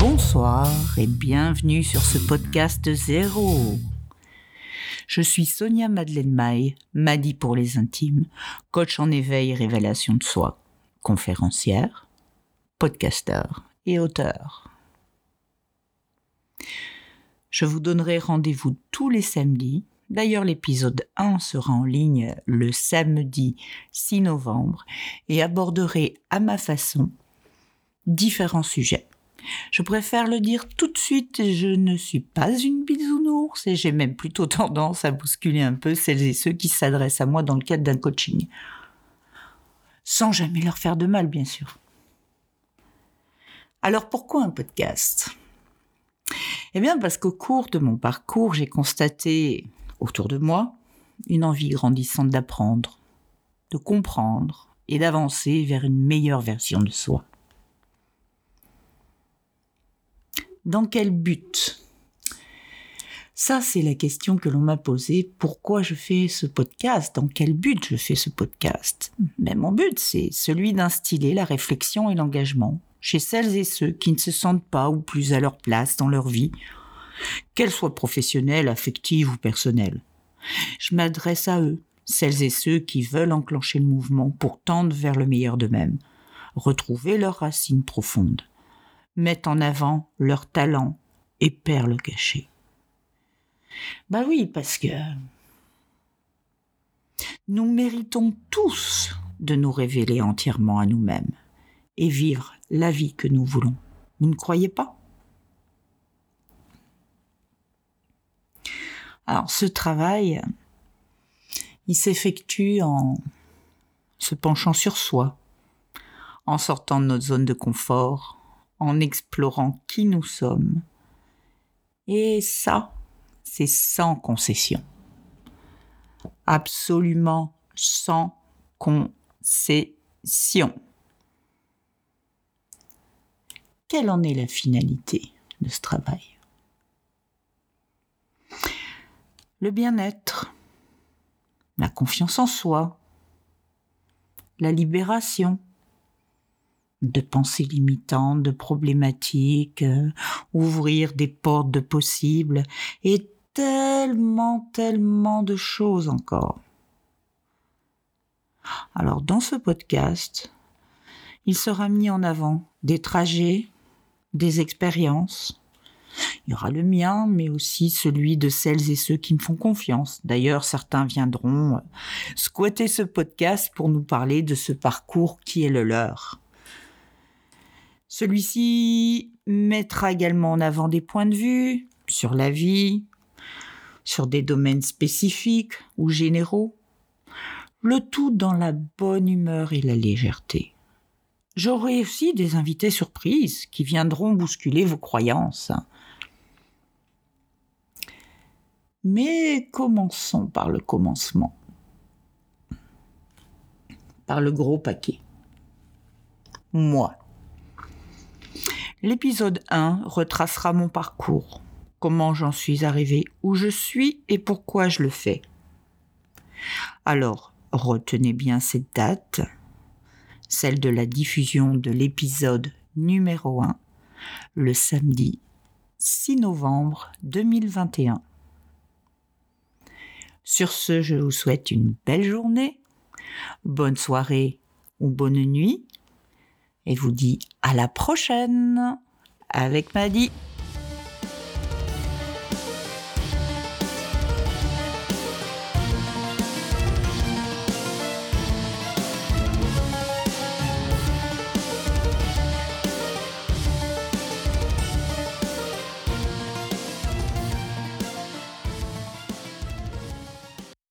Bonsoir et bienvenue sur ce podcast zéro. Je suis Sonia Madeleine Maille, Madi pour les intimes, coach en éveil et révélation de soi, conférencière, podcasteur et auteur. Je vous donnerai rendez-vous tous les samedis. D'ailleurs, l'épisode 1 sera en ligne le samedi 6 novembre et aborderai à ma façon différents sujets. Je préfère le dire tout de suite, je ne suis pas une bisounours et j'ai même plutôt tendance à bousculer un peu celles et ceux qui s'adressent à moi dans le cadre d'un coaching. Sans jamais leur faire de mal, bien sûr. Alors pourquoi un podcast? Eh bien parce qu'au cours de mon parcours, j'ai constaté autour de moi une envie grandissante d'apprendre, de comprendre et d'avancer vers une meilleure version de soi. Dans quel but? Ça, c'est la question que l'on m'a posée. Pourquoi je fais ce podcast? Dans quel but je fais ce podcast? Mais mon but, c'est celui d'instiller la réflexion et l'engagement chez celles et ceux qui ne se sentent pas ou plus à leur place dans leur vie, qu'elle soit professionnelle, affective ou personnelle. Je m'adresse à eux, celles et ceux qui veulent enclencher le mouvement pour tendre vers le meilleur d'eux-mêmes, retrouver leurs racines profondes mettent en avant leurs talents et perles cachées. Bah oui, parce que nous méritons tous de nous révéler entièrement à nous-mêmes et vivre la vie que nous voulons. Vous ne croyez pas? Alors ce travail, il s'effectue en se penchant sur soi, en sortant de notre zone de confort, en explorant qui nous sommes. Et ça, c'est sans concession. Absolument sans concession. Quelle en est la finalité de ce travail? Le bien-être, la confiance en soi, la libération, de pensées limitantes, de problématiques, euh, ouvrir des portes de possibles, et tellement, tellement de choses encore. Alors dans ce podcast, il sera mis en avant des trajets, des expériences. Il y aura le mien, mais aussi celui de celles et ceux qui me font confiance. D'ailleurs, certains viendront euh, squatter ce podcast pour nous parler de ce parcours qui est le leur. Celui-ci mettra également en avant des points de vue sur la vie, sur des domaines spécifiques ou généraux, le tout dans la bonne humeur et la légèreté. J'aurai aussi des invités surprises qui viendront bousculer vos croyances. Mais commençons par le commencement. Par le gros paquet. Moi. L'épisode 1 retracera mon parcours, comment j'en suis arrivé où je suis et pourquoi je le fais. Alors, retenez bien cette date, celle de la diffusion de l'épisode numéro 1, le samedi 6 novembre 2021. Sur ce, je vous souhaite une belle journée, bonne soirée ou bonne nuit et vous dis à la prochaine avec Maddy.